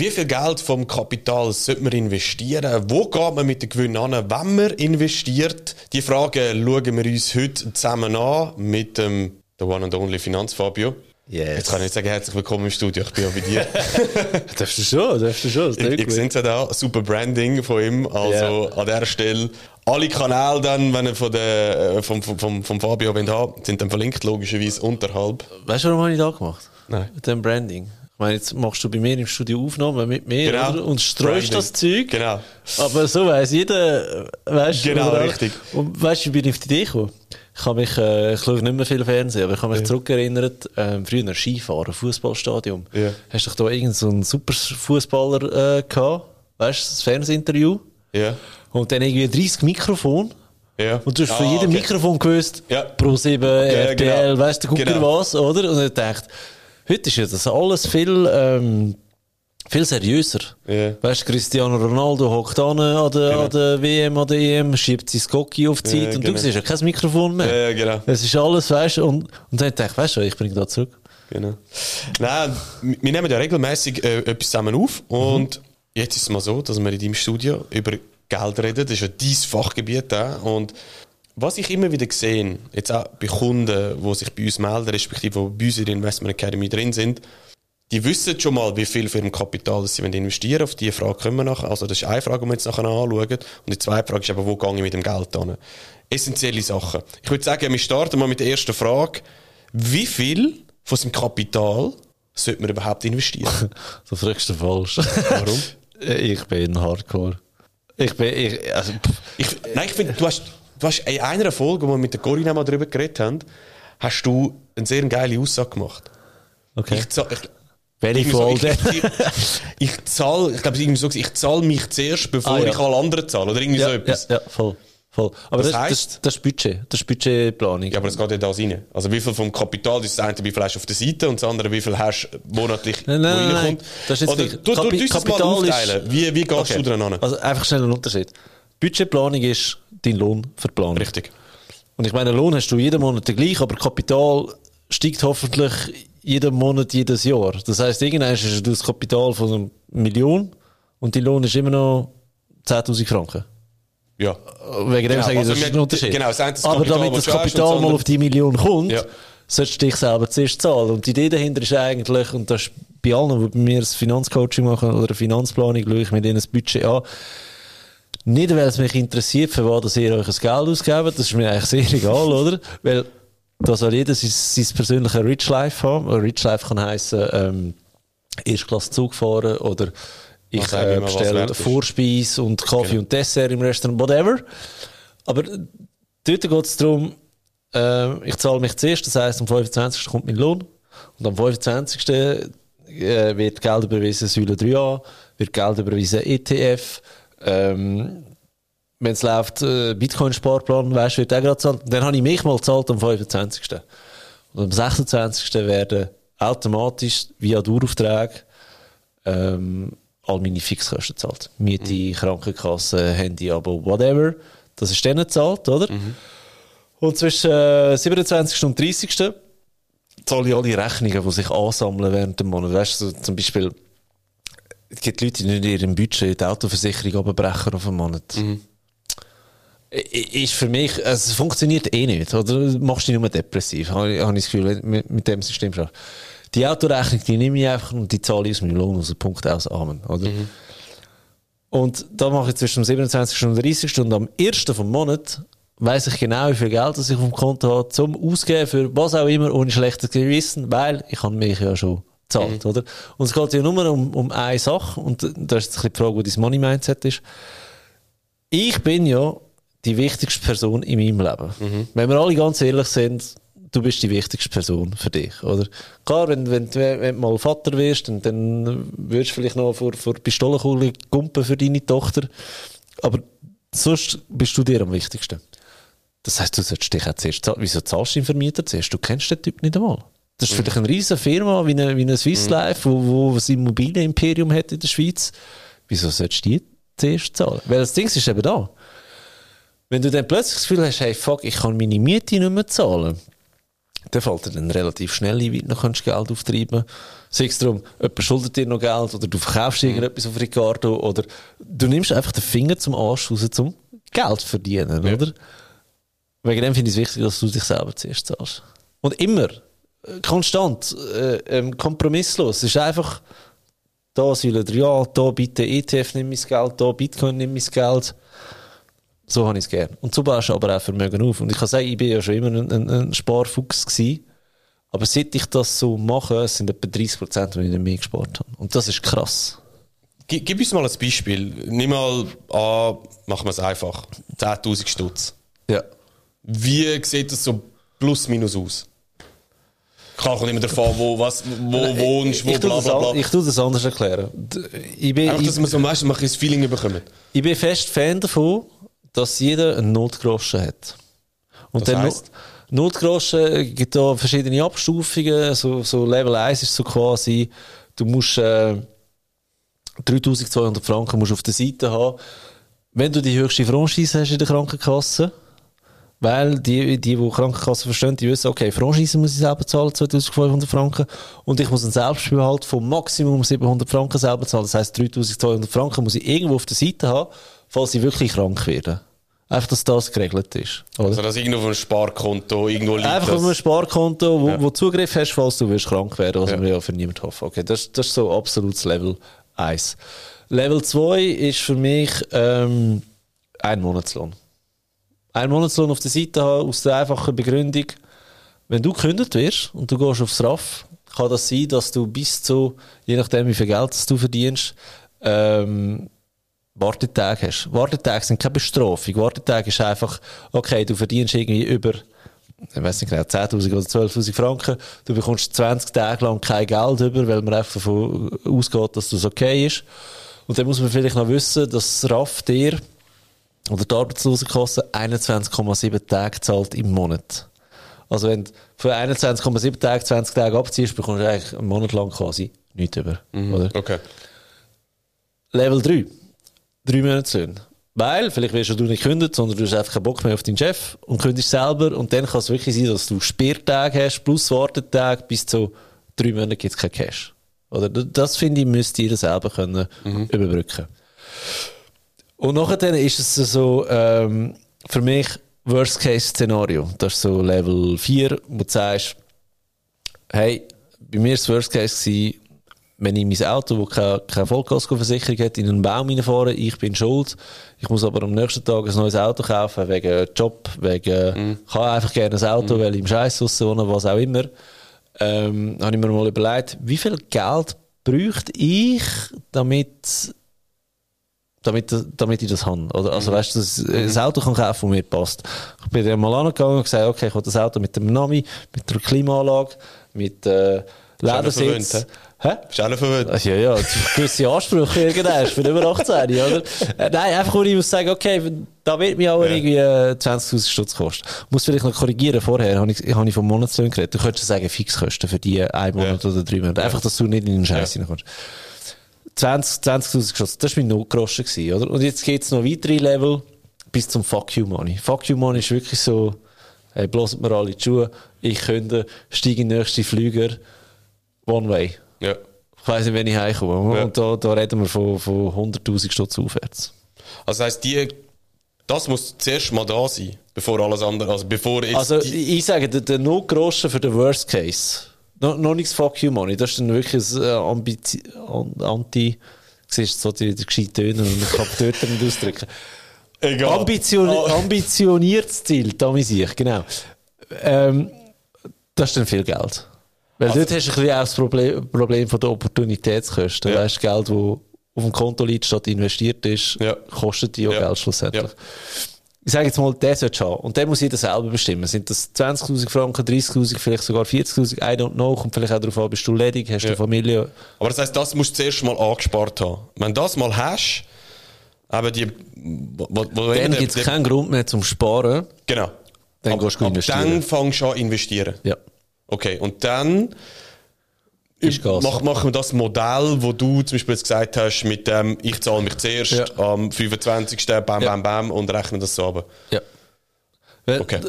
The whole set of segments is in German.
wie viel Geld vom Kapital sollte man investieren? Wo geht man mit den Gewinnen an, wenn man investiert? Die Frage schauen wir uns heute zusammen an mit dem the one and only Finanzfabio. Yes. Jetzt kann ich nicht sagen, herzlich willkommen im Studio, ich bin ja bei dir. darfst du schon, darfst du schon. Ich, ich sehe es ja da, super Branding von ihm. Also yeah. an dieser Stelle, alle Kanäle dann, wenn ihr von der, äh, vom, vom, vom Fabio wollt sind dann verlinkt, logischerweise unterhalb. Weißt du, warum habe ich da gemacht? Nein. Mit dem Branding. Meine, jetzt machst du bei mir im Studio Aufnahmen mit mir genau. oder? und streust Branding. das Zeug. Genau. Aber so weiss jeder, weißt du. Genau, richtig. Und weißt du, wie bin ich auf die Idee gekommen? Ich habe mich, äh, ich schaue nicht mehr viel Fernsehen, aber ich habe mich ja. zurückerinnert, äh, früher Skifahren, Fußballstadion. Ja. Hast du da irgendeinen so super Fußballer äh, gehabt? Weißt du, das Fernsehinterview? Ja. Und dann irgendwie 30 Mikrofon. Ja. Und du hast ah, von jedem okay. Mikrofon gewusst, ja. Pro 7, RTL, genau. weißt du, guck genau. was, oder? Und ich dachte, heute ist ja das alles viel, ähm, viel seriöser. Yeah. Weißt du, Cristiano Ronaldo hockt an an der, genau. an der WM, an der EM, schiebt sein Gocki auf die Zeit Ja, und genau. du siehst ja kein Mikrofon mehr. Ja, genau. Es ist alles, weißt du, und, und dann dachte ich, weißt du, ich bringe da zurück. Genau. Nein, wir nehmen ja regelmäßig äh, etwas zusammen auf und Mhm. jetzt ist es mal so, dass wir in deinem Studio über Geld reden. Das ist ja dein Fachgebiet auch. Und was ich immer wieder sehe, jetzt auch bei Kunden, die sich bei uns melden, respektive die bei uns in der Investment Academy drin sind, die wissen schon mal, wie viel für ihrem Kapital sie investieren wollen. Auf diese Frage können wir nachher. Also, das ist eine Frage, die wir jetzt nachher anschauen. Und die zweite Frage ist aber, wo gehe ich mit dem Geld hin? Essentielle Sachen. Ich würde sagen, wir starten mal mit der ersten Frage. Wie viel von seinem Kapital sollte man überhaupt investieren? Das fragst du falsch. Warum? ich bin Hardcore. Ich bin, ich, also, pff, Ich, nein, ich finde, du hast, du hast in einer Folge, wo wir mit der Corinna mal darüber geredet haben, hast du eine sehr geile Aussage gemacht. okay. Ich, ich, Welche so, Folge? ich, ich, ich zahle, ich glaube, irgendwie so, ich zahle mich zuerst, bevor Ah, ja. ich alle anderen zahle. Oder irgendwie ja, so ja, etwas. ja, voll. voll. Aber Das das, das, heisst- das, ist Budget. Das ist Budgetplanung. Ja, aber es geht ja da rein. Also wie viel vom Kapital, das ist das eine, wie viel hast du auf der Seite und das andere, wie viel hast du monatlich, Nein, nein, wo reinkommt. nein. Das ist jetzt Oder gleich. du, du, Kapi- du, das mal Kapital ist- aufteilen. Wie, wie gehst du dran an? Also einfach schnell einen Unterschied. Budgetplanung ist dein Lohn Planung. Richtig. Und ich meine, Lohn hast du jeden Monat gleich, aber Kapital steigt hoffentlich jeden Monat, jedes Jahr. Das heisst, irgendwann hast du das Kapital von einer Million und dein Lohn ist immer noch 10.000 Franken. Ja. Wegen dem Genau, sage ich, also das ist wir- ein Unterschied. genau, das ist Aber Kapital, damit das Kapital mal auf die Million kommt, Ja. solltest du dich selber zuerst zahlen. Und die Idee dahinter ist eigentlich, und das ist bei allen, die bei mir das Finanzcoaching machen oder eine Finanzplanung, schaue ich mir denen das Budget an. Nicht, weil es mich interessiert, für was ihr euch das Geld ausgebt, das ist mir eigentlich sehr egal, oder? Weil da soll jeder sein, sein persönliches Rich Life haben. Oder Rich Life kann heissen, ähm, Erstklasse Zug fahren oder ich immer, äh, bestelle. Vorspeise und Kaffee Genau. und Dessert im Restaurant, whatever. Aber äh, dort geht es darum, äh, ich zahle mich zuerst, das heisst, am 25. kommt mein Lohn und am 25. Äh, wird Geld überwiesen Säule 3a, wird Geld überwiesen ETF, ähm, wenn es läuft, äh, Bitcoin-Sparplan, weißt du, wird auch gerade gezahlt. Dann habe ich mich mal gezahlt am 25. Und am 26. werden automatisch via Dauerauftrag ähm, all meine Fixkosten gezahlt. Miete, Krankenkasse, Handy-Abo, whatever. Das ist dann gezahlt, oder? Und zwischen äh, 27. und 30. zahle ich alle Rechnungen, die sich ansammeln während dem Monat. Weißt du, so zum Beispiel, es gibt Leute, die nicht in ihrem Budget die Autoversicherung abbrechen auf einen Monat. I- Ist für mich, also es funktioniert eh nicht, oder? Du machst dich nur depressiv, habe ich, habe ich das Gefühl, mit, mit dem System schaffst. Die Autorechnung, die nehme ich einfach und die zahle ich aus meinem Lohn, aus dem Punkt aus, Amen, oder? Und da mache ich zwischen dem 27. und dem 30. und am 1. vom Monat weiss ich genau, wie viel Geld das ich auf dem Konto habe, zum Ausgeben für was auch immer, ohne schlechtes Gewissen, weil ich habe mich ja schon gezahlt, oder? Und es geht ja nur um, um eine Sache, und das ist ein die Frage, wo dein Money-Mindset ist. Ich bin ja die wichtigste Person in meinem Leben. Wenn wir alle ganz ehrlich sind, du bist die wichtigste Person für dich, oder? Klar, wenn, wenn, du- wenn du mal Vater wirst, dann, dann würdest du vielleicht noch vor, vor Pistolenkugel gumpen für deine Tochter. Aber sonst bist du dir am wichtigsten. Das heisst, du solltest dich auch zuerst zahlen. Wieso zahlst du den Vermieter zuerst? Du kennst den Typ nicht einmal. Das ist vielleicht eine riesige Firma wie eine, wie eine Swiss Life, wo, wo ein Immobilienimperium hat in der Schweiz. Wieso solltest du die zuerst zahlen? Weil das Ding ist eben da. Wenn du dann plötzlich das Gefühl hast, hey, fuck, ich kann meine Miete nicht mehr zahlen, dann fällt dir dann relativ schnell ein, wie du noch Geld auftreiben kannst. Sei es darum, jemand schuldet dir noch Geld oder du verkaufst Mhm. irgendetwas auf Ricardo oder du nimmst einfach den Finger zum Arsch raus, zum Geld zu verdienen, Ja. oder? Wegen dem finde ich es wichtig, dass du dich selber zuerst zahlst. Und immer, konstant, äh, ähm, kompromisslos. Es ist einfach, da sollen wir, ja, da bitte ETF nimm mein Geld, da Bitcoin nimm mein Geld. So habe ich es gern. Und so baust du aber auch Vermögen auf. Und ich kann sagen, ich bin ja schon immer ein, ein, ein Sparfuchs gewesen. Aber seit ich das so mache, sind etwa 30 Prozent, die ich nicht mehr gespart habe. Und das ist krass. Gib, gib uns mal ein Beispiel. Nimm mal an, machen wir es einfach. 10.000 Stutz. Ja. Wie sieht das so plus minus aus? Klar kommt immer davon, wo, was, wo wohnst, wo ich, tue bla bla bla. ich tue das anders erklären. Ich bin, Einfach, ich, dass wir so meistens ein Feeling bekommen. ich bin fest Fan davon, dass jeder einen Notgroschen hat. Und Das heisst? No- Notgroschen gibt da verschiedene Abstufungen. So, so Level 1 ist so quasi, du musst äh, 3200 Franken musst auf der Seite haben. Wenn du die höchste Franchise hast in der Krankenkasse, weil die, die, die Krankenkasse verstehen, die wissen, okay, Franchise muss ich selber zahlen, 2500 Franken. Und ich muss einen Selbstbehalt von Maximum 700 Franken selber zahlen. Das heisst, 3200 Franken muss ich irgendwo auf der Seite haben, falls ich wirklich krank werde. Einfach, dass das geregelt ist. Oder? Also, dass irgendwo auf einem Sparkonto irgendwo liegt. Einfach auf einem Sparkonto, wo, Ja. wo Zugriff hast, falls du wirst krank werden, was Ja. wir ja für niemanden hoffen. Okay, das, das ist so absolutes Level 1. Level 2 ist für mich ähm, ein Monatslohn. Ein Monatslohn auf der Seite haben, aus der einfachen Begründung, wenn du gekündigt wirst und du gehst aufs RAF, kann das sein, dass du bis zu, je nachdem wie viel Geld du verdienst, ähm, Wartetage hast. Wartetage sind keine Bestrafung. Wartetage ist einfach, okay, du verdienst irgendwie über, ich weiß nicht genau, 10.000 oder 12.000 Franken. Du bekommst 20 Tage lang kein Geld über, weil man einfach davon ausgeht, dass das okay ist. Und dann muss man vielleicht noch wissen, dass das RAF dir oder die Arbeitslosenkasse 21,7 Tage zahlt im Monat. Also wenn du für 21,7 Tage 20 Tage abziehst, bekommst du eigentlich einen Monat lang quasi nichts über. Oder? Okay. Level 3. Drei Monatslöhne. Weil, vielleicht wirst du nicht kündigt, sondern du hast einfach keinen Bock mehr auf deinen Chef und kündigst selber. Und dann kann es wirklich sein, dass du Sperrtage hast, plus Wartetage, bis zu drei Monaten gibt es kein Cash. Oder das finde ich, müsst ihr selber können überbrücken. Und nachher ist es so, ähm, für mich Worst-Case-Szenario. Das ist so Level 4, wo du sagst, hey, bei mir war das Worst Case, gewesen, wenn ich mein Auto, das keine, keine Vollkaskoversicherung hat, in einen Baum reinfahre, ich bin schuld. Ich muss aber am nächsten Tag ein neues Auto kaufen, wegen Job, wegen, ich habe einfach gerne ein Auto, weil ich im Scheiß wohne, was auch immer. Ähm, habe ich mir mal überlegt, wie viel Geld bräuchte ich, damit damit, damit ich das habe. Oder, also, weißt du, dass ich ein Auto kann kaufen, das mir passt. Ich bin dann mal angegangen und gesagt, okay, ich will das Auto mit dem Navi, mit der Klimaanlage, mit äh, verwöhnt, Ledersitz. Hä? Bist du alle verwöhnt? Also, ja, ja, gewisse Ansprüche irgendwann, ich bin über 18, oder? Äh, nein, einfach nur ich muss sagen, okay, da wird mir auch Ja. irgendwie äh, 20'000 Stutz kosten. Muss vielleicht noch korrigieren, vorher habe ich, habe ich vom Monatslöhnen geredet. Du könntest sagen, Fixkosten für die ein Monat oder drei Monate. Einfach, dass du nicht in den Scheiß Ja. reinkommst. 20 20'000 geschossen. Das war mein Notgroschen. gewesen, Oder? Und jetzt geht es noch weitere Level bis zum Fuck You Money. Fuck You Money ist wirklich so, hey, bloßt mir alle die Schuhe, ich könnte, steige in den nächsten Flüger, one way. Ja. Ich weiss nicht, wenn ich heimkomme. Ja. Und da, da reden wir von, von 100'000 Stutz aufwärts. Also heisst, die, das muss zuerst mal da sein, bevor alles andere, also bevor jetzt Also, ich sage, der, der Notgroschen für den Worst Case, no, noch nichts Fuck You Money, das ist dann wirklich ein äh, Ambizi an, Anti, siehst du so die, die gescheiten Töne und ich kann nicht ausdrücken. egal. Ambition, Oh. Ambitioniertes Ziel, ich, genau. Ähm, das ist dann viel Geld. Weil Also- dort hast du ein bisschen auch das Problem, Problem von der Opportunitätskosten. Ja. Weißt Geld, das auf dem Konto liegt, statt investiert ist, Ja. kostet die auch Ja. Geld schlussendlich. Ja. Ich sage jetzt mal, der sollte haben. Und der muss jeder selber bestimmen. Sind das 20.000 Franken, 30.000, vielleicht sogar 40.000? I don't know. Kommt vielleicht auch darauf an, bist du ledig, hast du Ja. eine Familie? Aber das heisst, das musst du zuerst mal angespart haben. Wenn du das mal hast, eben die, wo, wo, Dann gibt es keinen Grund mehr zum Sparen. Genau. Dann ab, gehst du investieren. dann fängst du an investieren. Ja. Okay, und dann Ist Gas. mach, machen wir das Modell, wo du zum Beispiel jetzt gesagt hast, mit dem, ich zahle mich zuerst Ja. am 25. Bam, Ja. bam, bam und rechne das so ab. Ja. Okay.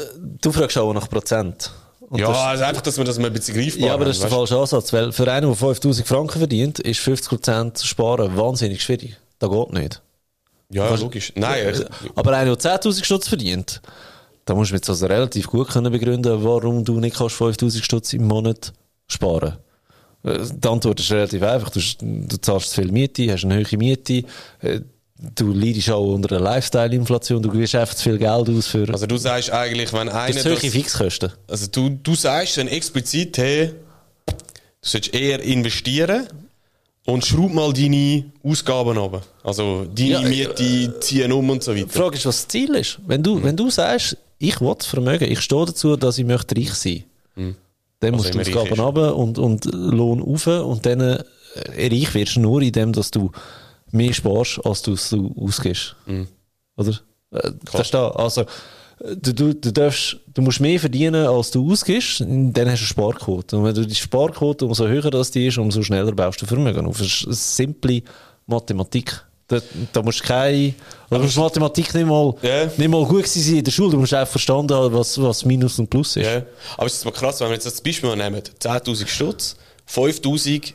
Du fragst auch nach Prozent. Und Ja, das, also einfach, dass wir das mal ein bisschen greifbar ja, aber das ist der falsche Ansatz, weil für einen, der 5000 Franken verdient, ist 50% sparen wahnsinnig schwierig. Das geht nicht. Ja, logisch. Nein, ich, Aber einer, der 10.000 Stutz verdient, da musst du jetzt also relativ gut können begründen, warum du nicht kannst 5.000 Stutz im Monat sparen. Äh, Die Antwort ist relativ einfach. Du, du zahlst viel Miete, hast eine hohe Miete, äh, du leidest auch unter einer Lifestyle-Inflation, du gibst einfach zu viel Geld aus für also du sagst eigentlich, wenn das einer sind das, Fixkosten. also du, du sagst dann explizit, hey, du solltest eher investieren und schraub mal deine Ausgaben runter. Also deine Ja, äh, Miete ziehen um und so Die weiter. Frage ist, was das Ziel ist. Wenn du, wenn du sagst, ich will das Vermögen, ich stehe dazu, dass ich möchte reich sein, dann musst du Ausgaben runter und, und Lohn rauf und dann äh, reich wirst du nur in dem, dass du mehr sparst, als du, du ausgibst. Oder? Äh, Das ist da. Also, du, du, du, darfst, du musst mehr verdienen, als du ausgibst, dann hast du eine Sparquote. Und wenn du die Sparquote umso höher das die ist, umso schneller baust du Vermögen auf. Das ist eine simple Mathematik. Da, da musst du keine, da musst Mathematik nicht mal, Ja. nicht mal gut sein in der Schule. Du musst einfach verstanden haben, was, was Minus und Plus ist. Ja. Aber es ist mal krass, wenn wir jetzt das Beispiel nehmen, 10'000 Stutz, 5'000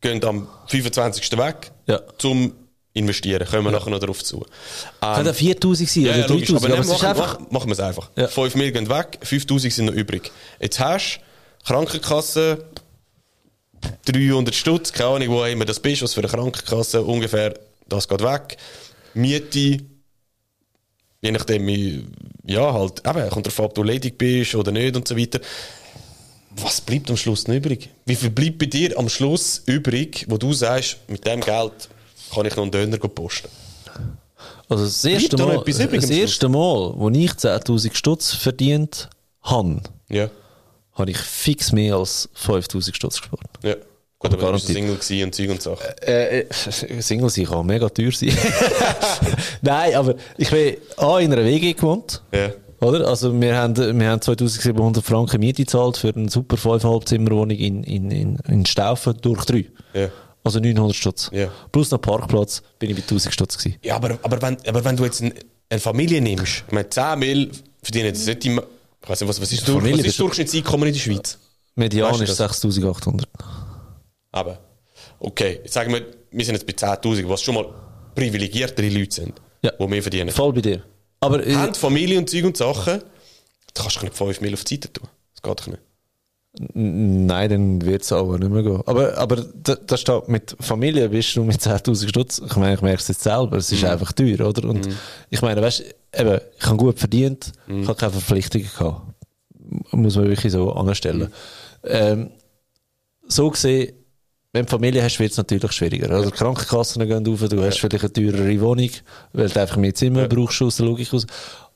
gehen am 25. weg Ja. zum Investieren. Kommen wir nachher noch darauf zu. Kann Ähm, ja 4000 sein Ja, oder ja, logisch. 3000, Aber, aber, es machen, einfach, machen, wir es einfach. Ja. 5 Mil gehen weg, 5000 sind noch übrig. Jetzt hast du Krankenkasse 300 Stutz, keine Ahnung, wo immer das bist, was für eine Krankenkasse, ungefähr, das geht weg. Miete, je nachdem, ja, halt, eben, kommt darauf ob du ledig bist oder nicht und so weiter. Was bleibt am Schluss noch übrig? Wie viel bleibt bei dir am Schluss übrig, wo du sagst, mit dem Geld kann ich noch einen Döner posten? also das erste da noch Mal, übrig das Schluss? erste Mal, wo ich 10.000 Stutz verdient habe, Ja. habe ich fix mehr als 5000 Stutz gespart. Ja. Gut, aber du Garantiert. Single gewesen und Zeug und Sachen. Äh, äh, Single sein kann mega teuer sein. Nein, aber ich bin A in einer WG gewohnt. Ja. Oder? Also, wir haben, wir haben 2700 Franken Miete gezahlt für eine super 5,5 Zimmerwohnung in, in, in, in Staufen durch drei. Ja. Also 900 Stutz. Ja. Plus noch Parkplatz bin ich bei 1000 Stutz gewesen. Ja, aber, aber, wenn, aber wenn du jetzt ein, eine Familie nimmst, ich meine, 10 Mil verdienen das nicht immer. Ich weiß nicht, was, was ist, durch, was ist Durchschnittseinkommen in der Schweiz? Median Weißt du ist das? 6800. Aber, okay, jetzt sagen wir, wir sind jetzt bei 10.000, was schon mal privilegiertere Leute sind, Ja. die mehr verdienen. Voll bei dir. Aber äh, Haben Familie und Zeug und Sachen, da kannst du nicht 5 Mil auf die Seite tun. Das geht doch nicht. nein, dann wird es auch nicht mehr gehen. Aber, aber da, da steht, mit Familie bist du mit 10.000 Stutz. Ich meine, ich merke es jetzt selber. Es ist einfach teuer, oder? Und ich meine, weißt du, eben, ich habe gut verdient, ich habe keine Verpflichtungen gehabt. Muss man wirklich so anstellen. Ähm, so gesehen, wenn du Familie hast, wird es natürlich schwieriger. Also die Krankenkassen gehen auf, du hast vielleicht eine teurere Wohnung, weil du einfach mehr Zimmer brauchst aus der Logik aus.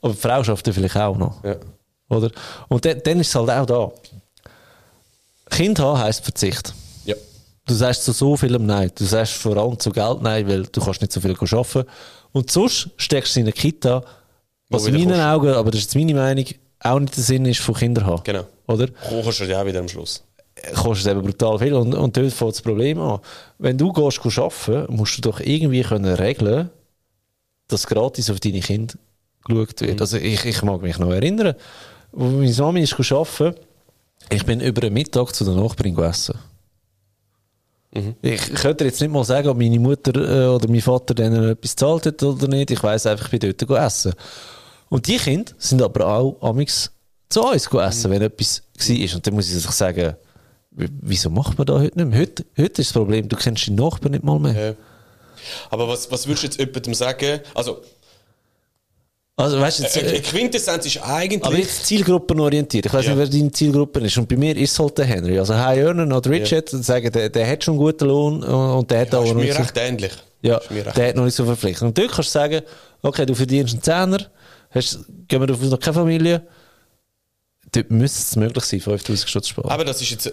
Aber die Frau schafft ja vielleicht auch noch. Ja. Oder? Und dann, dann ist es halt auch da. Kind haben heisst Verzicht. Ja. Du sagst zu so vielem Nein. Du sagst vor allem zu Geld Nein, weil du kannst nicht so viel arbeiten. Und sonst steckst du in eine Kita, was in meinen kostet. Augen, aber das ist jetzt meine Meinung, auch nicht der Sinn ist von Kindern haben. Genau. Oder? Kochst du ja auch wieder am Schluss. Kostet eben brutal viel. Und, und dort fängt das Problem an. Wenn du gehst arbeiten, musst du doch irgendwie können regeln, dass gratis auf deine Kinder geschaut wird. Also ich, ich mag mich noch erinnern, wo meine Mami ist arbeiten, ich bin über den Mittag zu der Nachbarin gegessen. Ich könnte jetzt nicht mal sagen, ob meine Mutter äh, oder mein Vater denen etwas gezahlt hat oder nicht. Ich weiss einfach, ich bin dort essen. Und die Kinder sind aber auch amix zu uns essen, wenn etwas war. Und dann muss ich sich sagen, wieso macht man da heute nicht mehr? Heute, heute ist das Problem, du kennst deinen Nachbarn nicht mal mehr. Ja. Aber was, was würdest du jetzt jemandem sagen? Also, Also, weißt du, jetzt, eine äh, Quintessenz ist eigentlich. aber jetzt zielgruppenorientiert. Ich weiß Ja. nicht, wer deine Zielgruppe ist. Und bei mir ist es halt der Henry. Also, High Earner oder Richard, sagen, der, der hat schon einen guten Lohn äh, und der hat ja, auch ist noch mir so, recht ähnlich. ja, Ist mir recht der hat noch nicht so verpflichtet. Und dort kannst du sagen, okay, du verdienst einen Zehner, hast, gehen wir davon aus, noch keine Familie. Dort müsste es möglich sein, 5000 Stutz zu sparen. Aber das ist jetzt,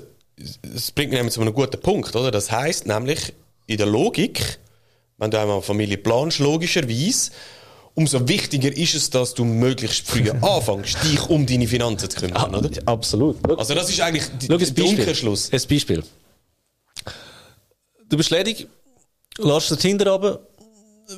das bringt mich nämlich zu einem guten Punkt, oder? Das heißt nämlich, in der Logik, wenn du einmal Familie planst, logischerweise, umso wichtiger ist es, dass du möglichst früh anfängst, dich um deine Finanzen zu kümmern, oder? Absolut. Also das ist eigentlich die, schau ein der Beispiel. Umkehrschluss. Ein Beispiel. Du bist ledig, lässt den Tinder runter,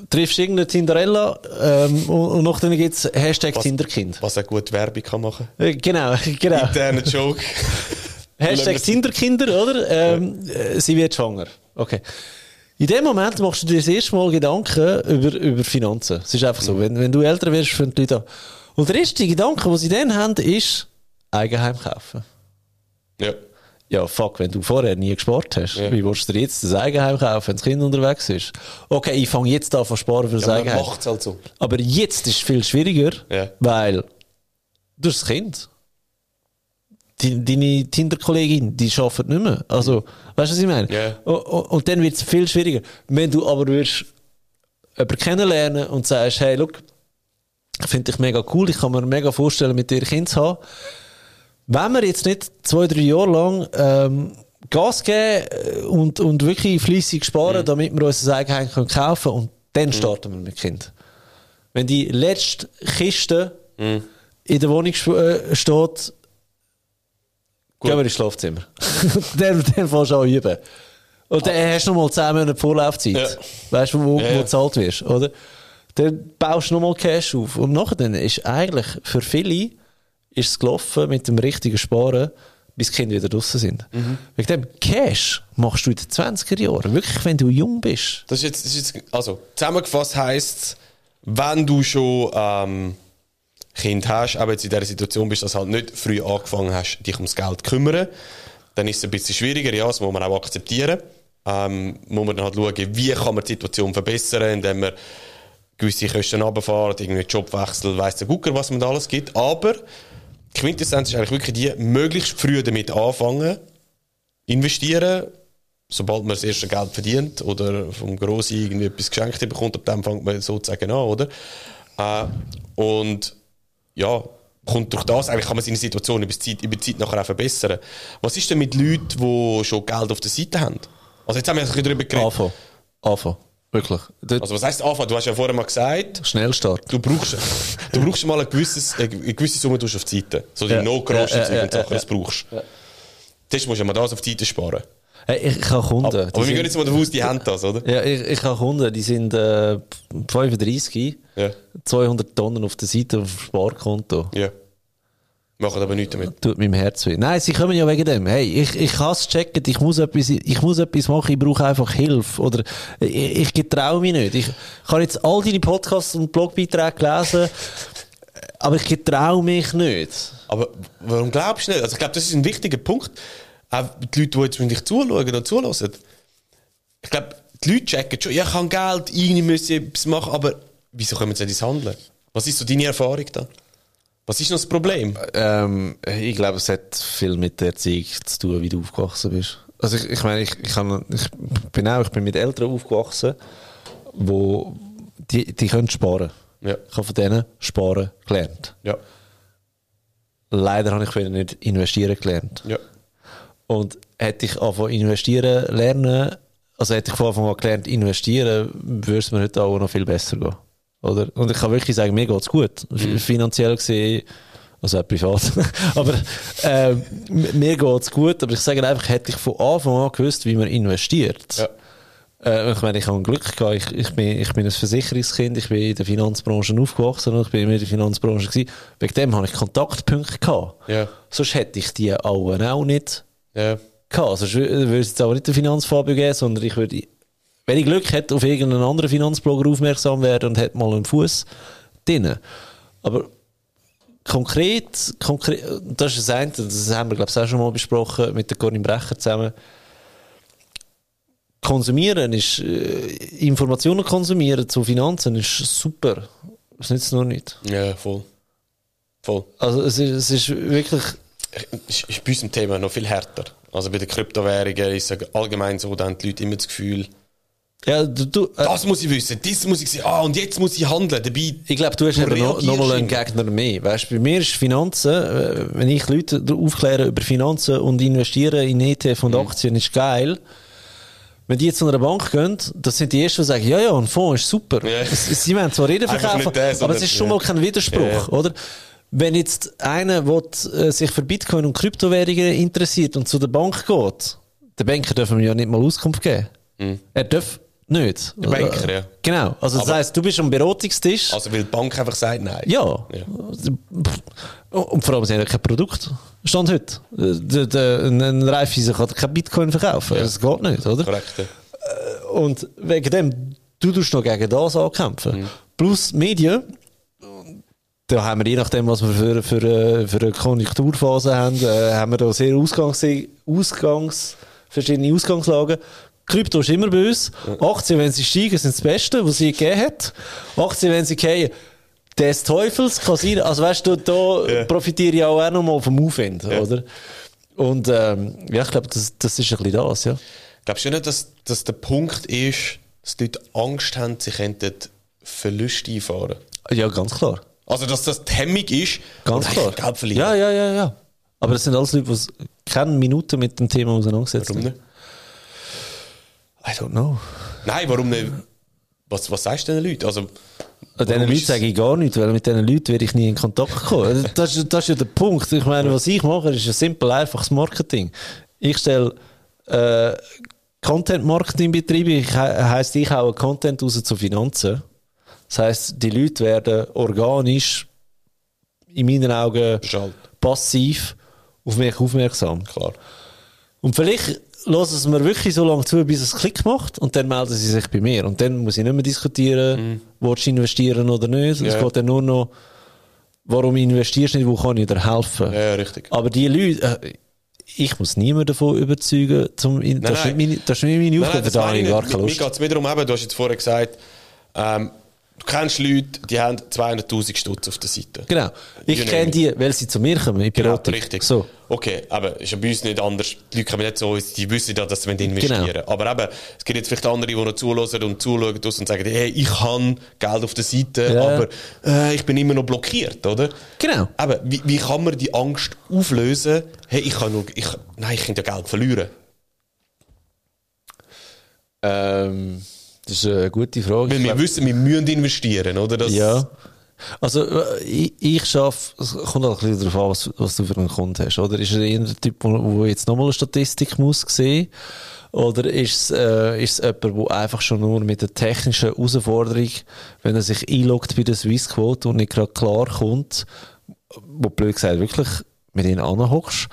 triffst irgendeine Tinderella ähm, und, und nachher gibt es Hashtag Tinderkind. Was eine gute Werbung kann machen Äh, Genau, genau. Interner Joke. Hashtag Tinderkinder, oder? Ähm, äh, sie wird schwanger. Okay. In dem Moment machst du dir das erste Mal Gedanken über, über Finanzen. Es ist einfach so. Wenn, wenn du älter wirst, fangen die Leute an. Und der erste Gedanke, den sie dann haben, ist Eigenheim kaufen. Ja. Ja, fuck, wenn du vorher nie gespart hast, Ja. wie willst du dir jetzt ein Eigenheim kaufen, wenn das Kind unterwegs ist? Okay, ich fange jetzt an zu sparen für das ja Eigenheim. halt so. Aber jetzt ist es viel schwieriger, Ja. weil du hast das Kind. Die, deine Tinder-Kollegin, die arbeitet nicht mehr. Also, weißt du, was ich meine? Ja. Und, und, dann wird es viel schwieriger. Wenn du aber würdest jemanden kennenlernen und sagst, hey, look, finde ich mega cool, ich kann mir mega vorstellen, mit dir Kind zu haben. Wenn wir jetzt nicht zwei, drei Jahre lang ähm, Gas geben äh, und, und wirklich fleissig sparen, Mhm. damit wir uns ein Eigenheim können kaufen können, und dann starten wir mit Kind. Wenn die letzte Kiste Mhm. in der Wohnung sch- gehen wir ins Schlafzimmer. dann, dann fängst du an üben. Und dann hast du noch mal 10 Monate Vorlaufzeit. Ja. Weißt du, wo, wo ja. du zahlt wirst, oder? Dann baust du noch mal Cash auf. Und nachher dann ist eigentlich für viele ist es gelaufen mit dem richtigen Sparen, bis die Kinder wieder draußen sind. Mhm. Wegen dem Cash machst du in den 20er Jahren. Wirklich, wenn du jung bist. Das ist jetzt, das ist jetzt also zusammengefasst heisst, wenn du schon ähm, Kind hast, aber jetzt in dieser Situation bist, dass du halt nicht früh angefangen hast, dich ums Geld zu kümmern, dann ist es ein bisschen schwieriger, ja, das muss man auch akzeptieren. Ähm, muss man dann halt schauen, wie kann man die Situation verbessern, indem man gewisse Kosten runterfährt, irgendwie Jobwechsel, weiss der Gucker, was man da alles gibt. Aber die Quintessenz ist eigentlich wirklich die, möglichst früh damit anfangen, investieren, sobald man das erste Geld verdient oder vom Grossi irgendwie etwas geschenkt bekommt, ab dem fängt man sozusagen an, oder? Äh, und ja, kommt durch das, eigentlich kann man seine Situation über die Zeit, über die Zeit nachher auch verbessern. Was ist denn mit Leuten, die schon Geld auf der Seite haben? Also jetzt haben wir ein bisschen darüber geredet. Anfangen. Anfangen. Wirklich. Dort Also was heisst Anfang? Du hast ja vorher mal gesagt, Schnellstart. du brauchst, du brauchst mal ein gewisses, eine gewisse Summe auf die Seite. So die Ja. No-Groschen Ja, ja, und ja, Sachen, das brauchst. Zuerst musst du ja mal das auf die Seite sparen. Hey, ich, habe Kunden. Aber, aber wir gehen jetzt mal davon aus, die haben das, oder? Ja, ich, ich habe Kunden, die sind äh, 35, Ja. 200 Tonnen auf der Seite auf dem Sparkonto. Ja. Machen aber nichts damit. Tut meinem Herz weh. Nein, sie kommen ja wegen dem. Hey, ich, ich kann es checken, ich muss, etwas, ich muss etwas machen, ich brauche einfach Hilfe. Oder ich, ich getraue mich nicht. Ich, ich habe jetzt all deine Podcasts und Blogbeiträge gelesen, aber ich getraue mich nicht. Aber warum glaubst du nicht? Also ich glaube, das ist ein wichtiger Punkt. Auch die Leute, die jetzt wirklich zuschauen und zulassen. Ich glaube, die Leute checken schon, ich habe Geld, ich etwas machen, aber wieso kommen sie nicht ins Handeln? Was ist so deine Erfahrung da? Was ist noch das Problem? Ähm, ich glaube, es hat viel mit der Erziehung zu tun, wie du aufgewachsen bist. Also ich, ich meine, ich, ich, kann, ich bin auch, ich bin mit Eltern aufgewachsen, wo die, die können sparen. Ja. Ich habe von denen sparen gelernt. Ja. Leider habe ich wieder nicht investieren gelernt. Ja. Und hätte ich angefangen investieren lernen, also hätte ich von Anfang an gelernt investieren, würde es mir heute auch noch viel besser gehen. Oder? Und ich kann wirklich sagen, mir geht's gut. F- Finanziell gesehen, also auch privat. aber äh, mir geht's gut, aber ich sage einfach, hätte ich von Anfang an gewusst, wie man investiert. Ja. Äh, ich meine, ich habe Glück gehabt. Ich, ich, bin, ich bin ein Versicherungskind, ich bin in der Finanzbranche aufgewachsen und ich bin immer in der Finanzbranche gewesen. Wegen dem habe ich Kontaktpunkte gehabt. Ja. Sonst hätte ich die alle auch nicht Ja. gehabt. Wür- würde es jetzt aber nicht den Finanzfabio geben, sondern ich würde, wenn ich Glück hätte, auf irgendeinen anderen Finanzblogger aufmerksam werden und hätte mal einen Fuß drin. Aber konkret, konkret, das ist das eine, das haben wir, glaube ich, auch schon mal besprochen, mit der Corinne Brecher zusammen. Konsumieren ist, äh, Informationen konsumieren zu Finanzen ist super. Das nützt noch nicht. Ja, voll. Voll. Also, es ist, es ist wirklich, Ist, ist bei unserem Thema noch viel härter. Also bei den Kryptowährungen ist es allgemein so, da haben die Leute immer das Gefühl, ja, du, du, äh, das muss ich wissen, das muss ich sehen, ah, und jetzt muss ich handeln. Dabei, Ich glaube, du hast eben noch, noch mal einen. Gegner mehr. Weißt, bei mir ist Finanzen, äh, wenn ich Leute aufkläre über Finanzen und investieren in ETF Mhm. und Aktien, ist geil. Wenn die jetzt zu einer Bank gehen, das sind die Ersten, die sagen, ja, ja, ein Fonds ist super. Es- Sie wollen zwar Reden verkaufen, der, aber es ist schon mal kein Widerspruch, Ja. oder? Wenn jetzt einer will, äh, sich für Bitcoin und Kryptowährungen interessiert und zu der Bank geht, der Banker dürfen wir ja nicht mal Auskunft geben. Mhm. Er darf nicht. Der Banker, ja. Genau. Also das Aber- heisst, du bist am Beratungstisch. Also, weil die Bank einfach sagt, nein. Ja. Ja. Und vor allem, sie haben ja kein Produkt. Stand heute. Der, der, ein, Raiffeisen kann kein Bitcoin verkaufen. Das geht nicht, oder? Korrekt, ja. Und wegen dem, du tust noch gegen das ankämpfen. Mhm. Plus Medien, da haben wir je nachdem, was wir für, für, äh, für eine Konjunkturphase haben, äh, haben wir da sehr Ausgangs, Ausgangs, verschiedene Ausgangslagen. Krypto ist immer böse. Aktien, wenn sie steigen, sind das Beste, was sie gegeben hat. Aktien, wenn sie fallen, des Teufels kann sein. Also weißt du, da Ja. profitiere ich auch nochmal vom Aufwind, oder? Und ähm, ja, ich glaube, das, das ist ein bisschen das, ja. Glaubst du nicht, dass, dass der Punkt ist, dass die Leute Angst haben, sie könnten Verluste einfahren? Ja, ganz klar. Also, dass das die Hemmung ist, Ganz klar. Geld verlieren. Ja, ja, ja, ja. Aber das sind alles Leute, die keine Minute mit dem Thema auseinandergesetzt Warum haben. I don't know. Nein, warum nicht? Was, was sagst du den Leuten? Also, An diesen Leuten sage ich gar nichts, weil mit diesen Leuten werde ich nie in Kontakt kommen. Das, ist- das ist ja der Punkt. Ich meine, was ich mache, ist ein simpel, einfaches Marketing. Ich stelle äh, Content-Marketing betreibe. Ich, he- heisst, ich haue Content raus zu Finanzen. Das heisst, die Leute werden organisch, in meinen Augen, Beschallt. passiv auf mich aufmerksam. Klar. Und vielleicht lassen sie mir wirklich so lange zu, bis es Klick macht und dann melden sie sich bei mir. Und dann muss ich nicht mehr diskutieren, willst du investieren oder nicht. Es Mhm. Ja. geht dann nur noch, warum investierst du nicht, wo kann ich dir helfen. Ja, richtig. Aber die Leute, äh, ich muss niemanden davon überzeugen, zum, in, das, nein. Ist nicht meine, das ist nicht meine Nein, Aufgabe, nein, da habe ich gar keine Mir Lust. geht es mir darum, eben, du hast jetzt vorher gesagt, ähm, du kennst Leute, die haben 200'000 Stutz auf der Seite. Genau. Ich You kenne die, weil sie zu mir kommen, in Genau, richtig. So. Okay, aber ist ja bei uns nicht anders. Die Leute kommen nicht zu uns, die wissen ja, dass sie investieren Genau. wollen. Aber eben, es gibt jetzt vielleicht andere, die noch zuhören und zuschauen und sagen, hey, ich habe Geld auf der Seite, Ja. aber äh, ich bin immer noch blockiert, oder? Genau. Aber wie, wie kann man die Angst auflösen? Hey, ich kann nur, ich, nein, ich könnte ja Geld verlieren. Ähm, das ist eine gute Frage. Weil Ich wir glaub- wissen, wir müssen investieren, oder? Das, Ja. Also, äh, ich, ich schaffe, es kommt auch ein bisschen darauf an, was, was du für einen Kunden hast, oder? Ist er eher der Typ, der jetzt nochmal eine Statistik muss sehen? Oder ist es, äh, ist es jemand, der einfach schon nur mit der technischen Herausforderung, wenn er sich einloggt bei der Swissquote und nicht gerade klar kommt, wo blöd gesagt wirklich mit ihnen anhockst,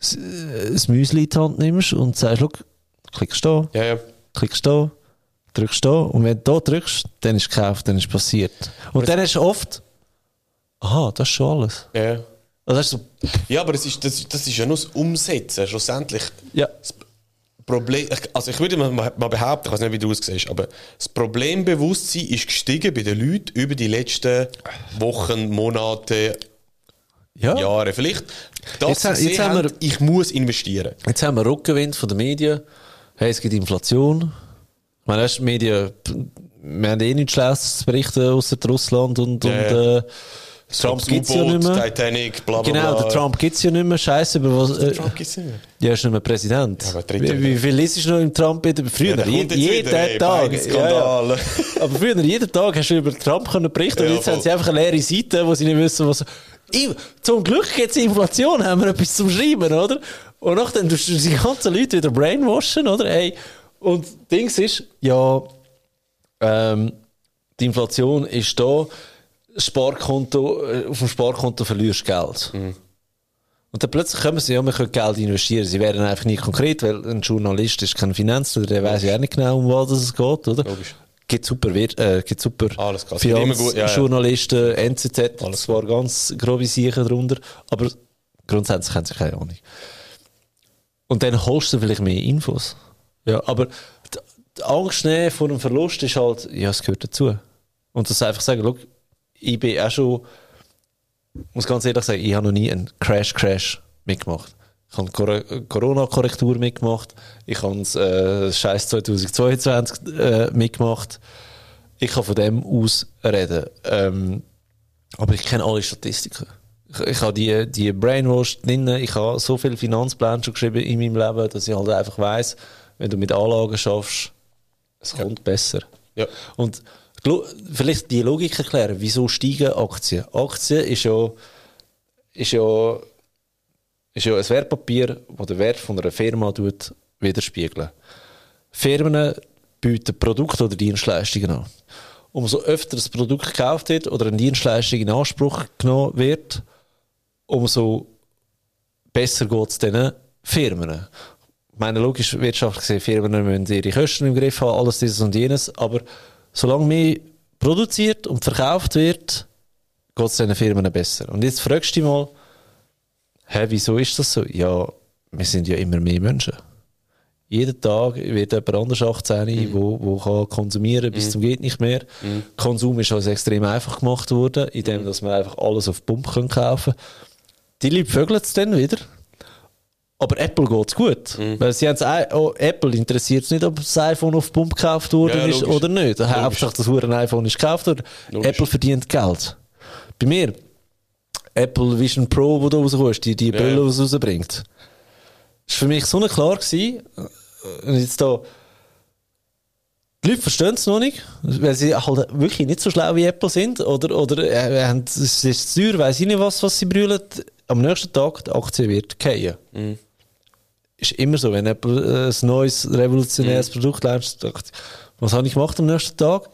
das, äh, das Müsli in die Hand nimmst und sagst, schau, klickst da, ja. ja. klickst da, drückst da und wenn du da drückst, dann ist gekauft, dann ist passiert. Und dann hast du oft, aha, das ist schon alles. ja. Also so, Ja, aber das ist, das, das ist ja nur das Umsetzen. Schlussendlich, ja, das Problem, also ich würde mal, mal behaupten, ich weiß nicht, wie du es siehst, aber das Problembewusstsein ist gestiegen bei den Leuten über die letzten Wochen, Monate, ja. Jahre. Vielleicht, dass Jetzt sie ha- jetzt haben haben, wir- ich muss investieren. Jetzt haben wir Rückenwind von den Medien. Hey, es gibt Inflation. Ich meine, weißt, die Medien, wir haben eh nichts Schlechtes zu berichten, außer Russland und, Ja, und ja. äh, Trump Das gibt's ja nicht mehr. Titanic, bla bla Genau, bla. der Trump gibt's ja nicht mehr. Scheiße, über was. Äh, Trump gibt's nicht mehr. ja, ist nicht mehr Präsident. Ja, wie, wie viel liest du noch im Trump? Früher, Ja, jeden wieder, ey, Tag. beide Skandale. Aber früher, jeden Tag hast du über Trump können berichten und Ja, jetzt haben voll. sie einfach eine leere Seite, wo sie nicht wissen, was. Zum Glück gibt es Inflation, haben wir etwas zum Schreiben, oder? Und nachdem tust du die ganzen Leute wieder brainwashen, oder? Hey, und Dings ist, ja, ähm, die Inflation ist da, Sparkonto, äh, auf dem Sparkonto verlierst du Geld. Und dann plötzlich kommen sie, ja, wir können Geld investieren. Sie werden einfach nicht konkret, weil ein Journalist ist kein Finanzler, der weiß ja auch nicht genau, um was es geht, oder? Logisch. Gibt super, äh, gibt super Alles klar. Gut- ja, ja. Finanzjournalisten, NZZ, zwar ganz grobe Sachen drunter, aber grundsätzlich haben sie keine Ahnung. Und dann holst du vielleicht mehr Infos. Ja, aber die, Angst nehmen vor einem Verlust ist halt, ja, es gehört dazu. Und das einfach sagen, schau, ich bin auch schon, muss ganz ehrlich sagen, ich habe noch nie einen Crash-Crash mitgemacht. Ich habe Cor- Corona-Korrektur mitgemacht. Ich habe das äh, Scheiß 2022 äh, mitgemacht. Ich kann von dem aus reden. Ähm, aber ich kenne alle Statistiken. Ich, ich habe die, die Brainwash drin. Ich habe so viele Finanzpläne schon geschrieben in meinem Leben, dass ich halt einfach weiss, wenn du mit Anlagen schaffst, es kommt besser. Ja. Und vielleicht die Logik erklären, wieso steigen Aktien? Aktien ist ja, ist ja, ist ja ein Wertpapier, das den Wert von einer Firma tut, widerspiegeln. Firmen bieten Produkte oder Dienstleistungen an. Umso öfter das Produkt gekauft wird oder eine Dienstleistung in Anspruch genommen wird, umso besser geht es diesen Firmen. Ich meine, logisch, wirtschaftlich gesehen, Firmen müssen ihre Kosten im Griff haben, alles dieses und jenes, aber solange mehr produziert und verkauft wird, geht es diesen Firmen besser. Und jetzt fragst du dich mal, hä, wieso ist das so? Ja, wir sind ja immer mehr Menschen. Jeden Tag wird jemand anders 18, mhm. wo, wo kann konsumieren bis mhm. zum geht nicht mehr. Mhm. Konsum ist also extrem einfach gemacht worden, indem mhm. dass man einfach alles auf Pump kaufen kann. Die Leute vögeln es dann wieder. Aber Apple geht es gut. Mhm. Weil sie haben oh, Apple interessiert es nicht, ob das iPhone auf Pump gekauft worden ja, ist oder nicht. Hauptsache, dass ein iPhone ist gekauft worden. Apple verdient Geld. Bei mir, Apple Vision Pro, wo du rauskommst, die, die ja. Brille, die es rausbringt. Das war für mich so klar gewesen. Und jetzt da, die Leute verstehen es noch nicht, weil sie halt wirklich nicht so schlau wie Apple sind. Oder, oder äh, haben, es ist zu teuer, weiss ich nicht was, was sie brüllen. Am nächsten Tag, die Aktie wird fallen. Mhm. Ist immer so, wenn Apple äh, ein neues, revolutionäres mhm. Produkt launcht, was habe ich gemacht am nächsten Tag?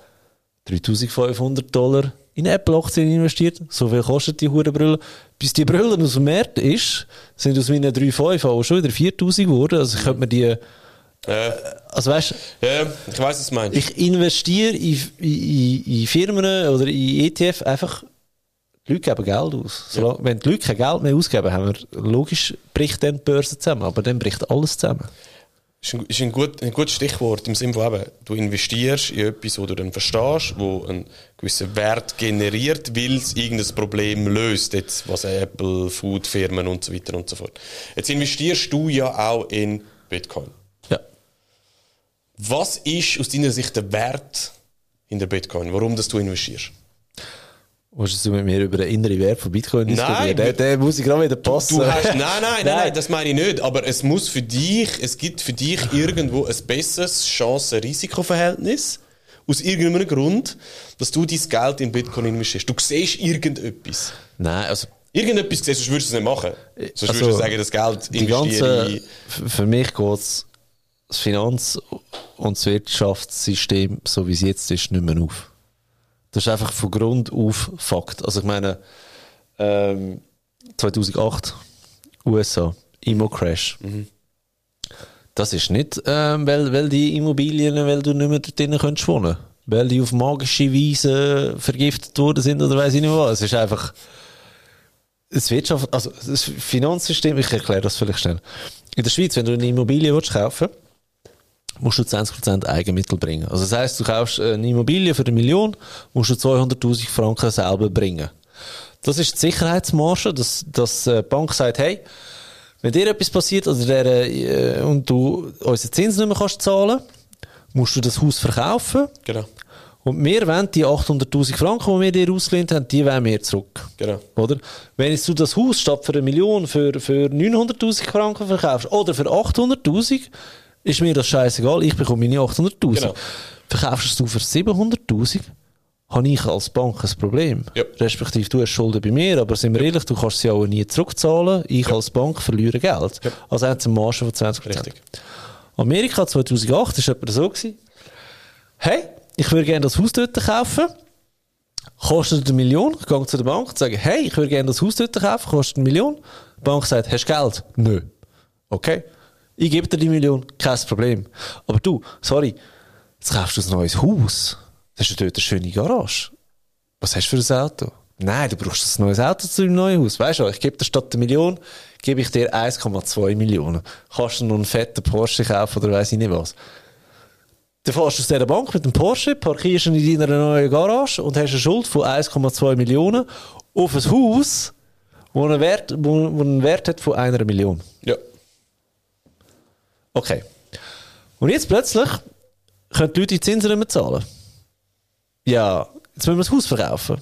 3500 Dollar in Apple-Aktien investiert. So viel kostet die Hurenbrille. Bis die Brille aus dem Markt ist, sind aus meinen 3,5 auch schon wieder 4000 geworden. Also ich könnte mir die äh, also weißt, ja, ich weiß, was du meinst. Ich investiere in, in, in, Firmen oder in ETF einfach, die Leute geben Geld aus. Solange, ja. Wenn die Leute kein Geld mehr ausgeben, haben wir, logisch bricht dann die Börse zusammen, aber dann bricht alles zusammen. Das ist ein, ist ein, gut, ein gutes Stichwort im Sinne von eben, du investierst in etwas, wo du dann verstehst, wo einen gewissen Wert generiert, weil es irgendein Problem löst, jetzt, was Apple, Food, Firmen und so weiter und so fort. Jetzt investierst du ja auch in Bitcoin. Ja. Was ist aus deiner Sicht der Wert in der Bitcoin? Warum dass du investierst? Willst du mit mir über den inneren Wert von Bitcoin diskutieren? Der, der muss ich gerade wieder passen. Du hast, nein, nein, nein, nein, das meine ich nicht. Aber es muss für dich, es gibt für dich irgendwo ein besseres Chancen-Risiko-Verhältnis. Aus irgendeinem Grund, dass du dein Geld in Bitcoin investierst. Du siehst irgendetwas. Nein, also. Irgendetwas siehst, sonst würdest du es nicht machen. Sonst also, würdest du sagen, das Geld investiere ich. Für mich geht es das Finanz- und das Wirtschaftssystem, so wie es jetzt ist, nicht mehr auf. Das ist einfach von Grund auf Fakt. Also ich meine, ähm, 2008 USA, Immo-Crash. Mhm. Das ist nicht, ähm, weil, weil die Immobilien, weil du nicht mehr dort drinnen könntest wohnen. Weil die auf magische Weise vergiftet worden sind oder weiß ich nicht was. Es ist einfach, das Wirtschaft, also das Finanzsystem, ich erkläre das vielleicht schnell. In der Schweiz, wenn du eine Immobilie willst kaufen willst, musst du 20% Eigenmittel bringen. Also das heißt, du kaufst eine Immobilie für eine Million, musst du 200.000 Franken selber bringen. Das ist die Sicherheitsmarge, dass, dass die Bank sagt, hey, wenn dir etwas passiert oder der, äh, und du unsere Zinsen nicht mehr kannst zahlen, musst du das Haus verkaufen. Genau. Und wir wollen die 800.000 Franken, die wir dir ausgelehnt haben, die wollen wir zurück. Genau. Oder? Wenn jetzt du das Haus statt für eine Million für, für 900.000 Franken verkaufst oder für 800.000, ist mir das scheißegal, ich bekomme meine 800'000. Genau. Verkaufst du für 700'000, habe ich als Bank ein Problem. Ja. Respektive du hast Schulden bei mir, aber sind wir ja. ehrlich, du kannst sie auch nie zurückzahlen. Ich ja. als Bank verliere Geld. Ja. Also haben sie eine Marge von 20%. Richtig. Amerika 2008 war etwa so. Gewesen. Hey, ich würde gerne das Haus dort kaufen. Kostet eine Million. Ich gehe zu der Bank und sage, hey, ich würde gerne das Haus dort kaufen. Kostet eine Million. Die Bank sagt, hast du Geld? Nö. Okay. Ich gebe dir die Million, kein Problem. Aber du, sorry, jetzt kaufst du ein neues Haus. Das ist dort eine schöne Garage. Was hast du für ein Auto? Nein, du brauchst ein neues Auto zu deinem neuen Haus. Weißt du, ich gebe dir statt eine Million, gebe ich dir 1,2 Millionen. Kannst du noch einen fetten Porsche kaufen oder weiss ich nicht was. Dann fährst du aus dieser Bank mit dem Porsche, parkierst ihn in deiner neuen Garage und hast eine Schuld von 1,2 Millionen auf ein Haus, das einen einen Wert hat von einer Million. Ja. Okay. Und jetzt plötzlich können die Leute die Zinsen nicht mehr zahlen. Ja, jetzt müssen wir das Haus verkaufen.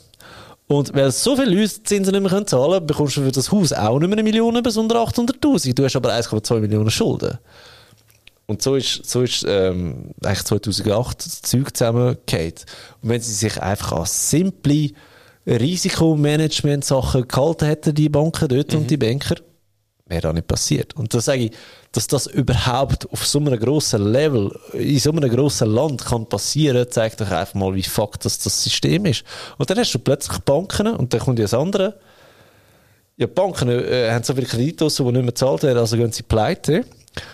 Und weil so viele Leute die Zinsen nicht mehr zahlen können, bekommst du für das Haus auch nicht mehr eine Million, sondern 800'000. Du hast aber 1,2 Millionen Schulden. Und so ist, so ist ähm, eigentlich 2008 das Zeug zusammengeht. Und wenn sie sich einfach an simple Risikomanagement-Sachen gehalten hätten, die Banken dort mhm. und die Banker, wäre da nicht passiert. Und da sage ich, dass das überhaupt auf so einem grossen Level, in so einem grossen Land kann passieren, zeigt doch einfach mal, wie fuck das, das System ist. Und dann hast du plötzlich Banken und dann kommt ja das andere. Ja, die Banken äh, haben so viele Kredite, die nicht mehr gezahlt werden, also gehen sie pleite.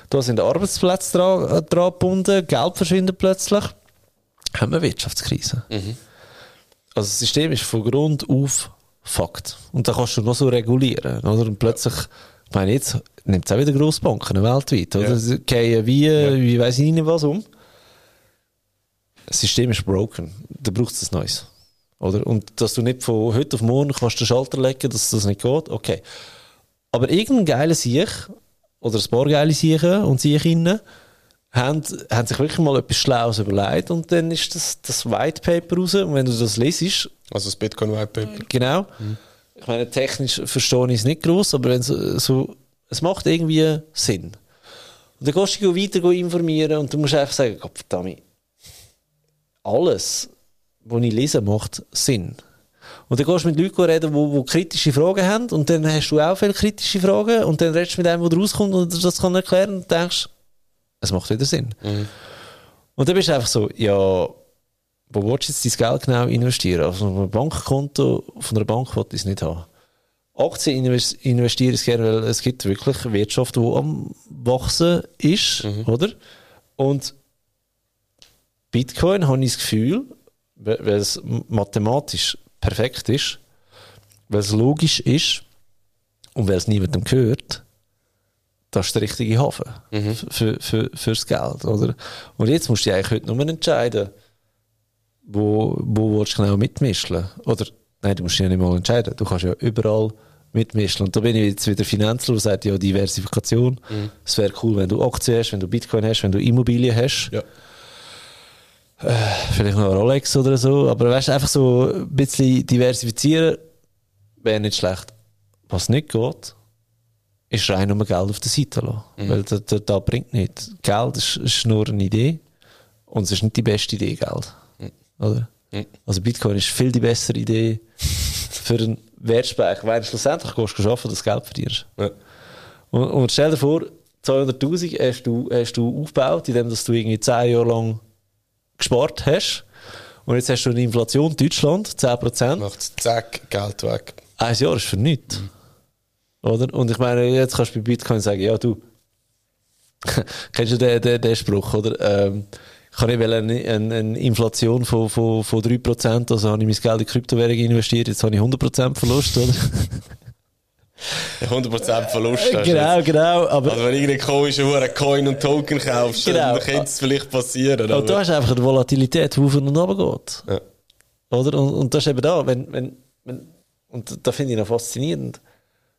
Da sind Arbeitsplätze dran, äh, dran gebunden, Geld verschwindet plötzlich. Haben wir Wirtschaftskrise. Mhm. Also das System ist von Grund auf Fakt. Und da kannst du noch so regulieren. Oder? Und plötzlich, ich meine, jetzt nimmt es auch wieder Grossbanken weltweit. Oder? Ja. Gehen wie, wie weiß ich nicht was um. Das System ist broken. Da braucht es ein neues. Oder? Und dass du nicht von heute auf morgen kannst den Schalter legen, dass das nicht geht, okay. Aber irgendein geiler Sieg oder ein paar geile Siechen und Siechinnen haben, haben sich wirklich mal etwas Schlaues überlegt und dann ist das, das White Paper raus und wenn du das lesest, Also das Bitcoin White Paper. genau, ich meine, technisch verstehe ich es nicht groß, aber wenn so, so, es macht irgendwie Sinn. Und dann gehst du weiter informieren und du musst einfach sagen, Gott verdammt, alles, was ich lese, macht Sinn. Und dann gehst du mit Leuten reden, die, die kritische Fragen haben und dann hast du auch viele kritische Fragen und dann redest du mit einem, der rauskommt und das kann erklären und denkst, es macht wieder Sinn. Und dann bist du einfach so, ja, wo willst du jetzt dein Geld genau investieren? Auf einem Bankkonto von einer Bank will ich es nicht haben. Aktien invest- investiere ich gerne, weil es gibt wirklich Wirtschaft, die am Wachsen ist, oder? Und Bitcoin habe ich das Gefühl, weil es mathematisch perfekt ist, weil es logisch ist und weil es niemandem gehört, das ist der richtige Hafen für, für, fürs Geld, oder? Und jetzt musst du dich eigentlich heute nur entscheiden, wo, wo willst du genau mitmischen? Oder, nein, du musst dich ja nicht mal entscheiden. Du kannst ja überall mitmischen. Und da bin ich jetzt wieder Finanzler, der sagt, ja, Diversifikation. Es wäre cool, wenn du Aktien hast, wenn du Bitcoin hast, wenn du Immobilien hast. Ja. Vielleicht noch Rolex oder so. Aber weißt du, einfach so ein bisschen diversifizieren wäre nicht schlecht. Was nicht geht, ist rein nur Geld auf der Seite lassen. Weil das, das, das bringt nichts. Geld ist, ist nur eine Idee. Und es ist nicht die beste Idee, Geld. Oder? Also Bitcoin ist viel die bessere Idee für einen Wertspeicher, weil schlussendlich gehst du arbeiten, dass du Geld verdienst. Ja. Und, und stell dir vor, 200'000 hast du, hast du aufgebaut, indem dass du irgendwie 10 Jahre lang gespart hast. Und jetzt hast du eine Inflation in Deutschland, 10%. Macht zack, Geld weg. Ein Jahr ist für nichts. Oder? Und ich meine, jetzt kannst du bei Bitcoin sagen, ja, du, kennst du den, den, den Spruch, oder? Ähm, ich habe nicht eine, eine, eine Inflation von, von, von 3%, also habe ich mein Geld in Kryptowährung investiert, jetzt habe ich 100% Verlust, oder? 100% Verlust hast du genau, genau. Aber Also wenn du irgendeinen komischen Huren Coin und Token kaufst, Genau. dann könnte es vielleicht passieren. aber du Aber, hast einfach eine Volatilität, die auf und runter geht. ja. Oder? Und, und das ist eben da, wenn, wenn, wenn, und da finde ich noch faszinierend.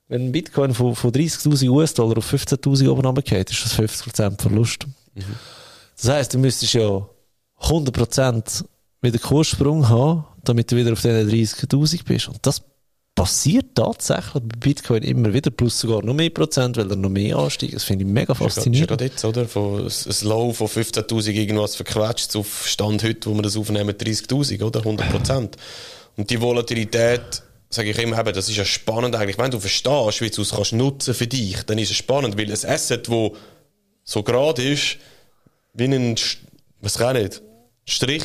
Wenn ein Bitcoin von, von 30.000 US-Dollar auf 15.000 oben runtergeht, ist das 50% Verlust. Das heisst, du müsstest ja 100% wieder Kurssprung haben, damit du wieder auf diesen 30.000 bist. Und das passiert tatsächlich bei Bitcoin immer wieder, plus sogar noch mehr Prozent, weil er noch mehr ansteigt. Das finde ich mega Ist ja faszinierend. gerade jetzt, oder? Von ein Low von 15.000 irgendwas verquetscht auf Stand heute, wo wir das aufnehmen, 30.000, oder? 100%. Und die Volatilität, sage ich immer, eben, das ist ja spannend eigentlich. Wenn du verstehst, wie du es kannst nutzen für dich, dann ist es spannend, weil ein Asset, wo so gerade ist, wie ein, was kann nicht, Strich,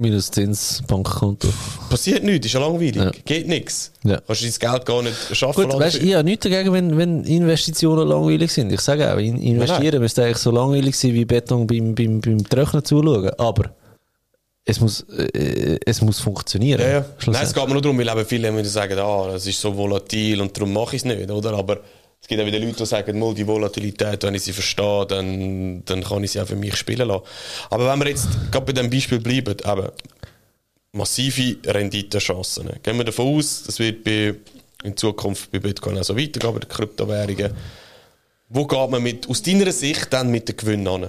Minus Zins, Bankkonto. passiert nichts, ist ja langweilig, Ja. geht nichts. Ja. Kannst du dein Geld gar nicht schaffen Gut, weißt, ich habe nichts dagegen, wenn, wenn Investitionen langweilig sind. Ich sage auch, in- investieren müsste eigentlich so langweilig sein wie Beton beim, beim, beim Trocknen zuschauen. Aber es muss, äh, es muss funktionieren. Ja, ja. Nein, es geht mir nur darum, weil eben viele immer sagen, ah, das ist so volatil und darum mache ich es nicht, oder? Aber es gibt auch wieder Leute, die sagen, mal die Volatilität, wenn ich sie verstehe, dann, dann kann ich sie auch für mich spielen lassen. Aber wenn wir jetzt gerade bei dem Beispiel bleiben, eben, massive Renditechancen. ne? Gehen wir davon aus, das wird bei, in Zukunft bei Bitcoin auch so weitergehen, bei den Kryptowährungen. Wo geht man mit, aus deiner Sicht dann mit den Gewinnen an?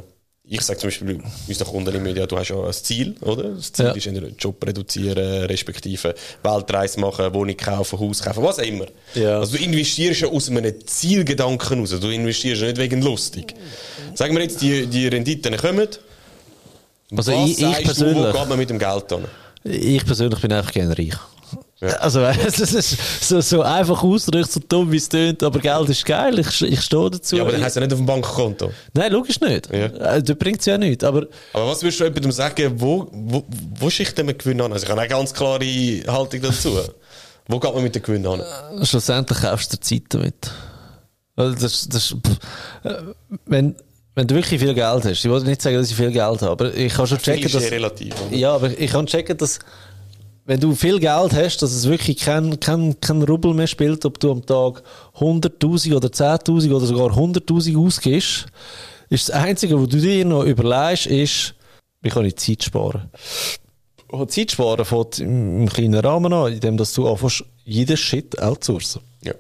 Ich sage zum Beispiel unseren Kunden im Media, du hast ja ein Ziel, oder? Das Ziel Ja. ist einen Job reduzieren, respektive Weltreise machen, Wohnung kaufen, Haus kaufen, was auch immer. Ja. Also du investierst ja aus einem Zielgedanken raus. Du investierst ja nicht wegen lustig. Sagen wir jetzt, die, die Renditen kommen. Also was ich- ich sagst du, persönlich- wo geht man mit dem Geld an? Ich persönlich bin einfach gerne reich. Ja. Also, das ist so, so einfach ausgedrückt, so dumm wie es tönt, aber Geld ist geil, ich, ich stehe dazu. Ja, aber dann hast du ja nicht auf dem Bankkonto. Nein, logisch nicht. Ja. Äh, Das bringt es ja nicht. Aber Aber was würdest du jemandem sagen, wo, wo, wo schickt man Gewinn an? Also ich habe eine ganz klare Haltung dazu. wo geht man mit dem Gewinn an? schlussendlich kaufst du dir Zeit damit. Also das, das, pff, äh, wenn, wenn du wirklich viel Geld hast, ich wollte nicht sagen, dass ich viel Geld habe, aber ich kann schon checken, dass, relativ. oder? ja, aber ich kann checken, dass wenn du viel Geld hast, dass es wirklich kein, kein, kein Rubel mehr spielt, ob du am Tag 100.000 oder 10.000 oder sogar 100.000 ausgibst, ist das Einzige, was du dir noch überlegst, ist, wie kann ich Zeit sparen? Und Zeit sparen fängt im im kleinen Rahmen an, indem dass du anfängst, jeden Shit outsourcen. Ja.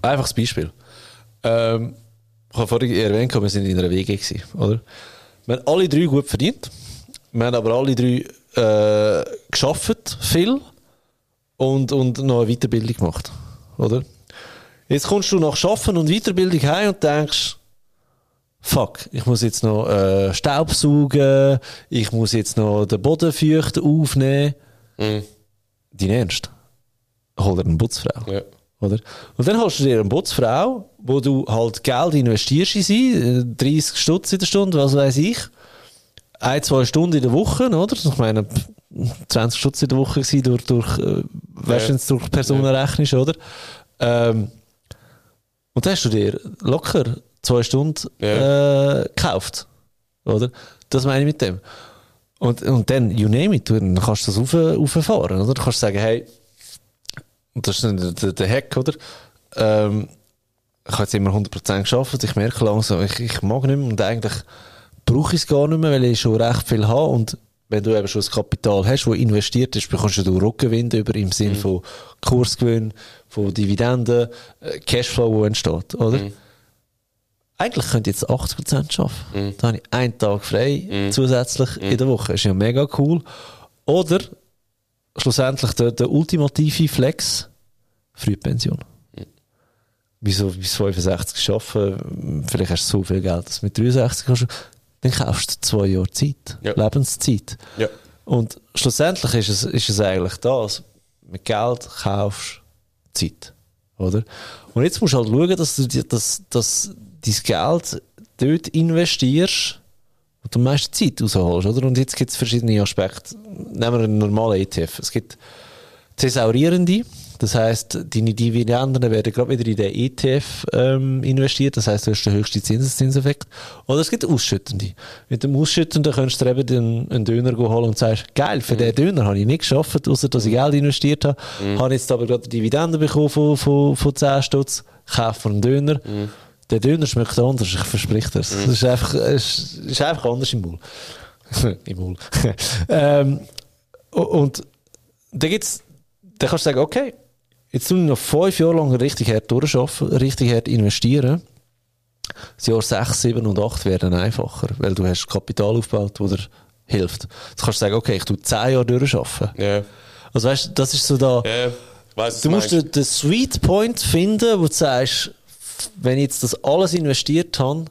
Einfaches Beispiel. Ähm, ich habe vorhin erwähnt, wir sind in einer WG gewesen, oder? Wir haben alle drei gut verdient. Wir haben aber alle drei äh, geschafft, viel. Und, und noch eine Weiterbildung gemacht, oder? Jetzt kommst du nach Schaffen und Weiterbildung heim und denkst, fuck, ich muss jetzt noch äh, Staub saugen, ich muss jetzt noch den Boden aufnehmen. Mhm. Dein Ernst? Hol dir eine Putzfrau. Ja. Oder? Und dann hast du dir eine Putzfrau, wo du halt Geld investierst in sie, äh, 30 Stutz in der Stunde, was weiß ich. Ein, zwei Stunden in der Woche, oder? Ich meine, pff, 20 Stutz in der Woche gewesen durch, durch, äh, weißt du, wenn du durch Personen rechnest, oder? Ähm, und dann hast du dir locker zwei Stunden Ja. äh, gekauft, oder? Das meine ich mit dem. Und, und dann, you name it, du- dann kannst du das rauf, rauffahren, oder? Du kannst sagen, hey, und das ist dann der, der, der Hack, oder? Ähm, ich habe jetzt immer 100% geschafft, ich merke langsam, ich, ich mag nicht mehr und eigentlich brauche ich es gar nicht mehr, weil ich schon recht viel habe und wenn du eben schon das Kapital hast, das investiert ist, bekommst du Rückgewinn über im Sinn von Kursgewinn, von Dividenden, äh, Cashflow, der entsteht, oder? Eigentlich könnte ich jetzt 80% arbeiten. Da habe ich einen Tag frei zusätzlich in der Woche. Ist ja mega cool. Oder schlussendlich der, der ultimative Flex, Frühpension. Wieso bis 65 arbeiten, vielleicht hast du so viel Geld, dass du mit 63 kannst, dann kaufst du zwei Jahre Zeit, Ja. Lebenszeit. Ja. Und schlussendlich ist es, ist es eigentlich das. Mit Geld kaufst du Zeit. Oder? Und jetzt musst du halt schauen, dass du dass, dass dein Geld dort investierst, wo du am meisten Zeit rausholst. Oder? Und jetzt gibt es verschiedene Aspekte. Nehmen wir einen normalen ETF. Es gibt thesaurierende. Das heisst, deine Dividenden werden gerade wieder in den ETF ähm, investiert. Das heisst, du hast den höchsten Zinseszinseffekt. Oder es gibt ausschüttende. Mit dem Ausschüttenden kannst du eben den, einen Döner holen und sagst, geil, für den Döner habe ich nicht geschafft, außer dass ich Geld investiert habe. Habe jetzt aber gerade Dividenden bekommen von, von, von 10 Stutz. Kaufe einen Döner. Der Döner schmeckt anders, ich verspreche dir. Es ist einfach, es ist einfach anders im Maul. Im Maul. ähm, und da gibt's, dann kannst du sagen, okay, jetzt tue ich noch fünf Jahre lang richtig hart durcharbeiten, richtig hart investieren. Das Jahr 6, 7 und 8 werden einfacher, weil du hast Kapital aufgebaut, das dir hilft. Jetzt kannst du sagen, okay, ich tue 10 Jahre durcharbeiten. Ja. Also weißt du, das ist so da. Ich weiss, du musst den, den Sweet Point finden, wo du sagst, wenn ich jetzt das alles investiert habe,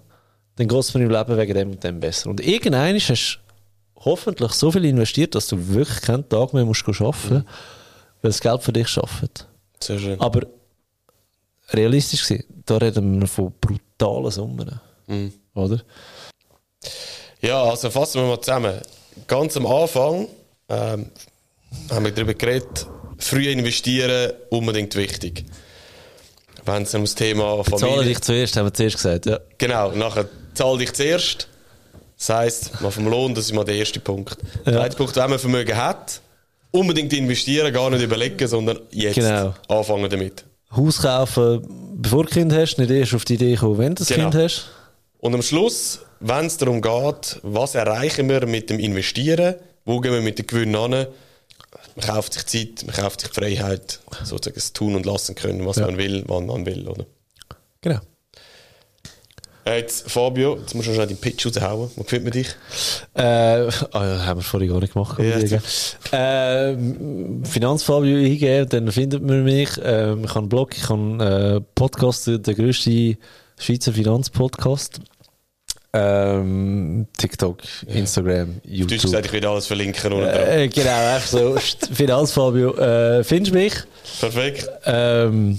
dann geht es mir im Leben wegen dem und dem besser. Und irgendwann hast du hoffentlich so viel investiert, dass du wirklich keinen Tag mehr musst arbeiten musst, weil das Geld für dich arbeitet. Sehr schön. Aber realistisch gesehen, da reden wir von brutalen Summen. Mhm. Oder? Ja, also fassen wir mal zusammen. Ganz am Anfang ähm, haben wir darüber geredet, früh investieren, unbedingt wichtig. Wenn es um das Thema Zahle Familie... dich zuerst, haben wir zuerst gesagt. Ja. Genau, nachher zahl dich zuerst. Das heisst, mal vom Lohn, das ist mal der erste Punkt. Der Ja. zweite Punkt, wenn man Vermögen hat, unbedingt investieren, gar nicht überlegen, sondern jetzt Genau. anfangen damit. Haus kaufen, bevor du Kind hast, nicht erst auf die Idee kommen, wenn du das Genau. Kind hast. Und am Schluss, wenn es darum geht, was erreichen wir mit dem Investieren, wo gehen wir mit den Gewinnen an, man kauft sich Zeit, man kauft sich Freiheit, sozusagen das tun und lassen können, was Ja. man will, wann man will. Oder? Genau. Äh, Jetzt, Fabio, jetzt musst du schnell den Pitch raushauen. Wo findet man dich? Äh, ah ja, haben wir vorhin gar nicht gemacht. Ja, Ja, äh, Finanzfabio eingeben, dann findet man mich. Ähm, ich habe einen Blog, ich habe einen äh, Podcast, der grösste Schweizer Finanzpodcast. ähm, TikTok, Instagram, Du YouTube. hast gesagt, ich will alles verlinken unten. Äh, genau, einfach so. Finanzfabio, äh, findest mich? Perfekt. Ähm,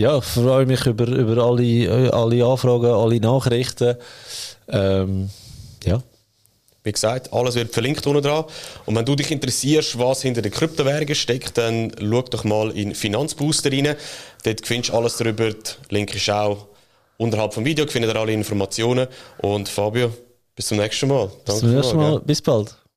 ja, ich freue mich über, über alle, alle Anfragen, alle Nachrichten. Ähm, ja. Wie gesagt, alles wird verlinkt unten dran. Und wenn du dich interessierst, was hinter den Kryptowährungen steckt, dann schau doch mal in Finanzbooster rein. Dort findest du alles darüber. Der Link ist auch unterhalb vom Video, findet ihr alle Informationen. Und Fabio, bis zum nächsten Mal. Bis zum nächsten Mal. gell? Bis bald.